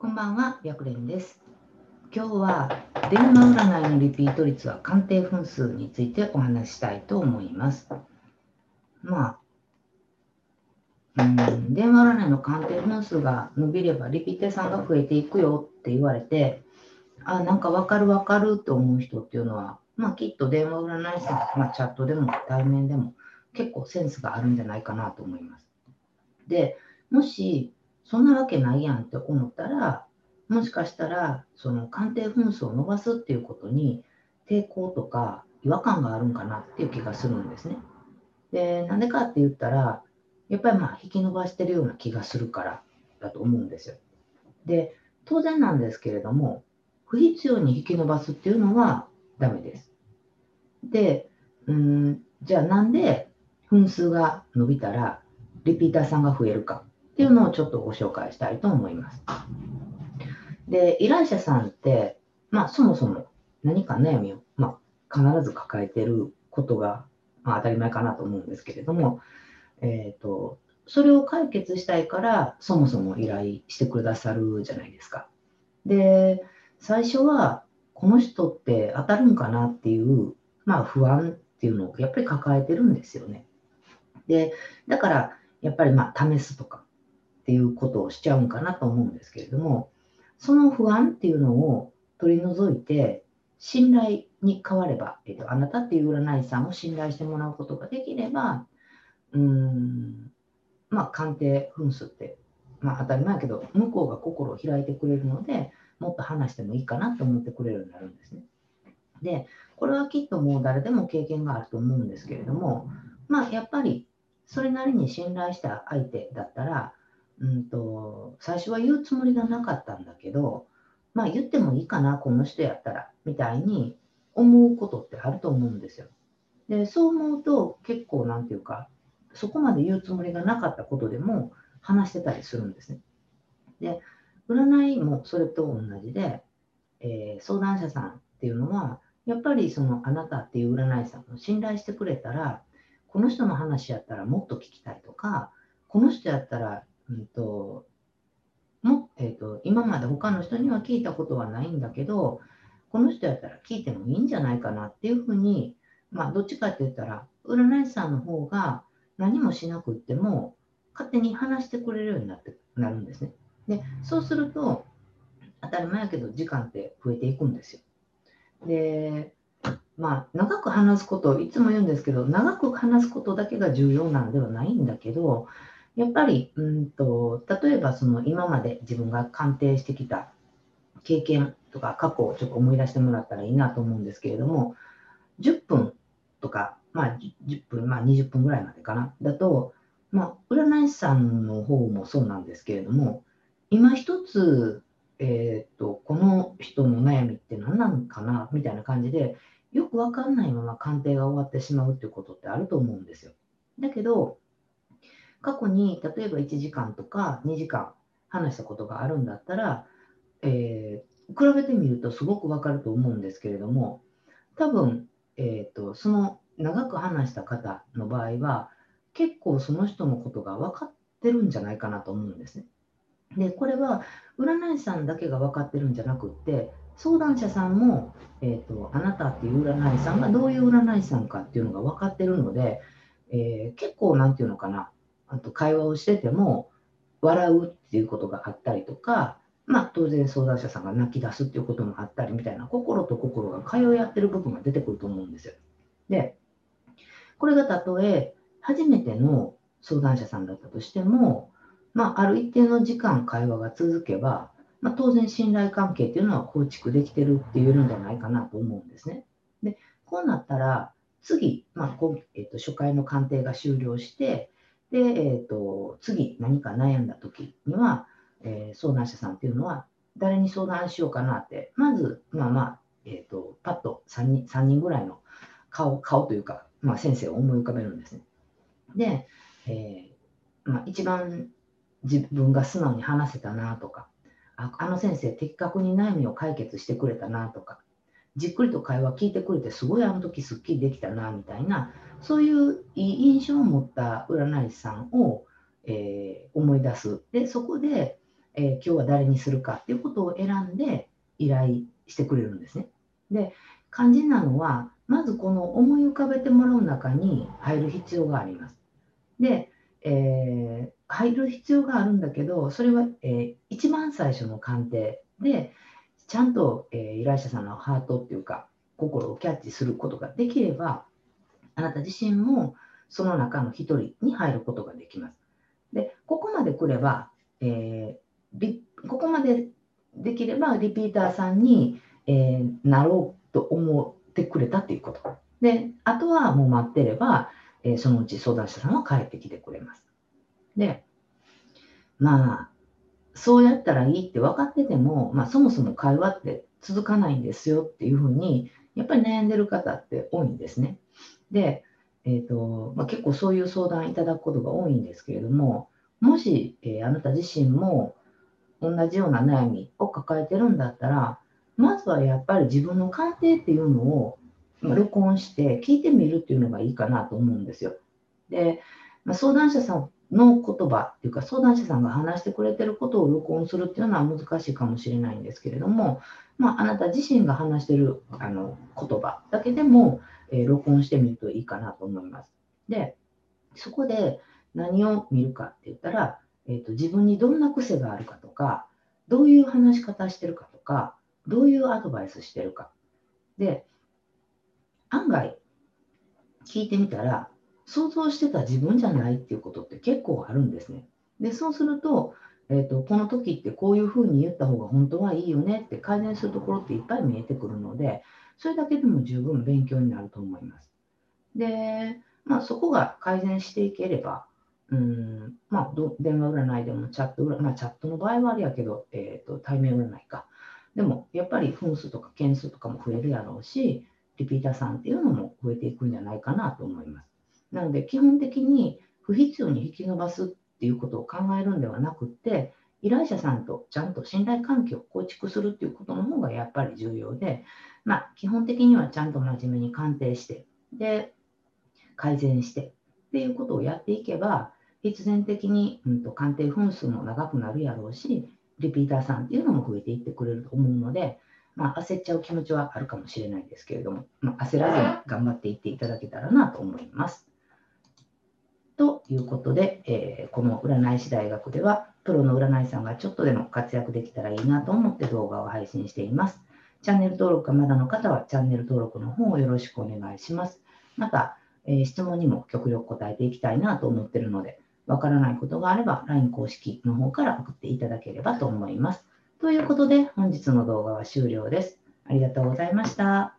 こんばんは、白蓮です。今日は電話占いのリピート率は鑑定分数についてお話したいと思います。まあ、うん、電話占いの鑑定分数が伸びればリピーターさんが増えていくよって言われて、あ、なんかわかるわかると思う人っていうのは、まあきっと電話占い師さん、まあチャットでも対面でも結構センスがあるんじゃないかなと思います。で、もしそんなわけないやんって思ったら、もしかしたら、その鑑定分数を伸ばすっていうことに抵抗とか違和感があるんかなっていう気がするんですね。で、なんでかって言ったら、やっぱりまあ引き伸ばしてるような気がするからだと思うんですよ。で、当然なんですけれども、不必要に引き伸ばすっていうのはダメです。で、うん、じゃあなんで分数が伸びたらリピーターさんが増えるかっていうのをちょっとご紹介したいと思います。で、依頼者さんって、まあそもそも何か悩みを、まあ、必ず抱えてることが、まあ、当たり前かなと思うんですけれども、えっ、と、それを解決したいから、そもそも依頼してくださるじゃないですか。で、最初は、この人って当たるんかなっていう、まあ不安っていうのをやっぱり抱えてるんですよね。で、だから、やっぱりまあ試すとかっていうことをしちゃうんかなと思うんですけれども、その不安っていうのを取り除いて、信頼に変われば、えっと、あなたっていう占い師さんを信頼してもらうことができれば、うん、まあ、鑑定分数って、まあ、当たり前やけど、向こうが心を開いてくれるので、もっと話してもいいかなと思ってくれるようになるんですね。で、これはきっともう誰でも経験があると思うんですけれども、まあ、やっぱり、それなりに信頼した相手だったら、うんと、最初は言うつもりがなかったんだけど、まあ言ってもいいかな、この人やったら、みたいに思うことってあると思うんですよ。で、そう思うと結構なんていうか、そこまで言うつもりがなかったことでも話してたりするんですね。で、占いもそれと同じで、えー相談者さんっていうのは、やっぱりそのあなたっていう占い師さんを信頼してくれたら、この人の話やったらもっと聞きたいとか、この人やったらうんともえー、と今まで他の人には聞いたことはないんだけど、この人やったら聞いてもいいんじゃないかなっていうふうに、まあ、どっちかって言ったら、占い師さんの方が何もしなくっても、勝手に話してくれるようになってなるんですね。で、そうすると、当たり前やけど、時間って増えていくんですよ。で、まあ、長く話すこと、いつも言うんですけど、長く話すことだけが重要なんではないんだけど、やっぱり、うんと、例えばその今まで自分が鑑定してきた経験とか過去をちょっと思い出してもらったらいいなと思うんですけれども、10分とか、まあ10分、まあ20分ぐらいまでかな、だと、まあ占い師さんの方もそうなんですけれども、今一つ、えっ、と、この人の悩みって何なのかなみたいな感じで、よくわかんないまま鑑定が終わってしまうっていうことってあると思うんですよ。だけど、過去に例えば1時間とか2時間話したことがあるんだったら、えー比べてみるとすごくわかると思うんですけれども、多分、えーと、その長く話した方の場合は、結構その人のことが分かってるんじゃないかなと思うんですね。で、これは占い師さんだけが分かってるんじゃなくって、相談者さんも、えーと、あなたっていう占い師さんがどういう占い師さんかっていうのが分かってるので、えー結構なんていうのかな、あと会話をしてても笑うっていうことがあったりとか、まあ当然相談者さんが泣き出すっていうこともあったりみたいな心と心が通い合ってる部分が出てくると思うんですよ。で、これがたとえ初めての相談者さんだったとしても、まあある一定の時間会話が続けば、まあ、当然信頼関係っていうのは構築できてるって言えるんじゃないかなと思うんですね。で、こうなったら次、まあこえっと初回の鑑定が終了して、で、えっと次何か悩んだ時には、えー相談者さんっていうのは誰に相談しようかなって、まず、まあまあ、えっ、と、パッと3人 ,3 人ぐらいの顔、顔というか、まあ先生を思い浮かべるんですね。で、えーまあ一番自分が素直に話せたなとか、ああの先生的確に悩みを解決してくれたなとか、じっくりと会話聞いてくれてすごいあの時すっきりできたなみたいな、そういういい印象を持った占い師さんを、えー思い出す。で、そこで、えー、今日は誰にするかっていうことを選んで依頼してくれるんですね。で、肝心なのは、まずこの思い浮かべてもらう中に入る必要があります。で、えー、入る必要があるんだけど、それは、えー、一番最初の鑑定で、ちゃんと、えー、依頼者さんのハートっていうか、心をキャッチすることができれば、あなた自身もその中の一人に入ることができます。で、ここまで来れば、えー、ここまでできればリピーターさんに、えー、なろうと思ってくれたっていうこと。で、あとはもう待ってれば、えー、そのうち相談者さんは帰ってきてくれます。で、まあ、そうやったらいいって分かってても、まあ、そもそも会話って続かないんですよっていうふうに、やっぱり悩んでる方って多いんですね。で、えーとまあ、結構そういう相談いただくことが多いんですけれども、もし、えー、あなた自身も同じような悩みを抱えてるんだったら、まずはやっぱり自分の鑑定っていうのを録音して聞いてみるっていうのがいいかなと思うんですよ。で、まあ、相談者さんの言葉っていうか相談者さんが話してくれてることを録音するっていうのは難しいかもしれないんですけれども、まあ、あなた自身が話してるあの言葉だけでも、えー、録音してみるといいかなと思います。で、そこで何を見るかって言ったら、えーと、自分にどんな癖があるかとか、どういう話し方してるかとか、どういうアドバイスしてるか。で、案外聞いてみたら、想像してた自分じゃないっていうことって結構あるんですね。で、そうすると、えーと、この時ってこういうふうに言った方が本当はいいよねって改善するところっていっぱい見えてくるので、それだけでも十分勉強になると思います。で、まあ、そこが改善していければ、うんまあ、電話占いでもチャット占い、まあ、チャットの場合はあれやけど、えーと、対面占いか。でも、やっぱり分数とか件数とかも増えるやろうし、リピーターさんっていうのも増えていくんじゃないかなと思います。なので、基本的に不必要に引き伸ばすっていうことを考えるんではなくって、依頼者さんとちゃんと信頼関係を構築するっていうことの方がやっぱり重要で、まあ、基本的にはちゃんと真面目に鑑定して、で、改善してっていうことをやっていけば、必然的に、うんと、鑑定分数も長くなるやろうし、リピーターさんっていうのも増えていってくれると思うので、まあ、焦っちゃう気持ちはあるかもしれないですけれども、まあ、焦らずに頑張っていっていただけたらなと思います。ということで、えー、この占い師大学では、プロの占い師さんがちょっとでも活躍できたらいいなと思って動画を配信しています。チャンネル登録がまだの方は、チャンネル登録の方をよろしくお願いします。また、えー、質問にも極力答えていきたいなと思っているので、わからないことがあれば LINE 公式の方から送っていただければと思います。ということで本日の動画は終了です。ありがとうございました。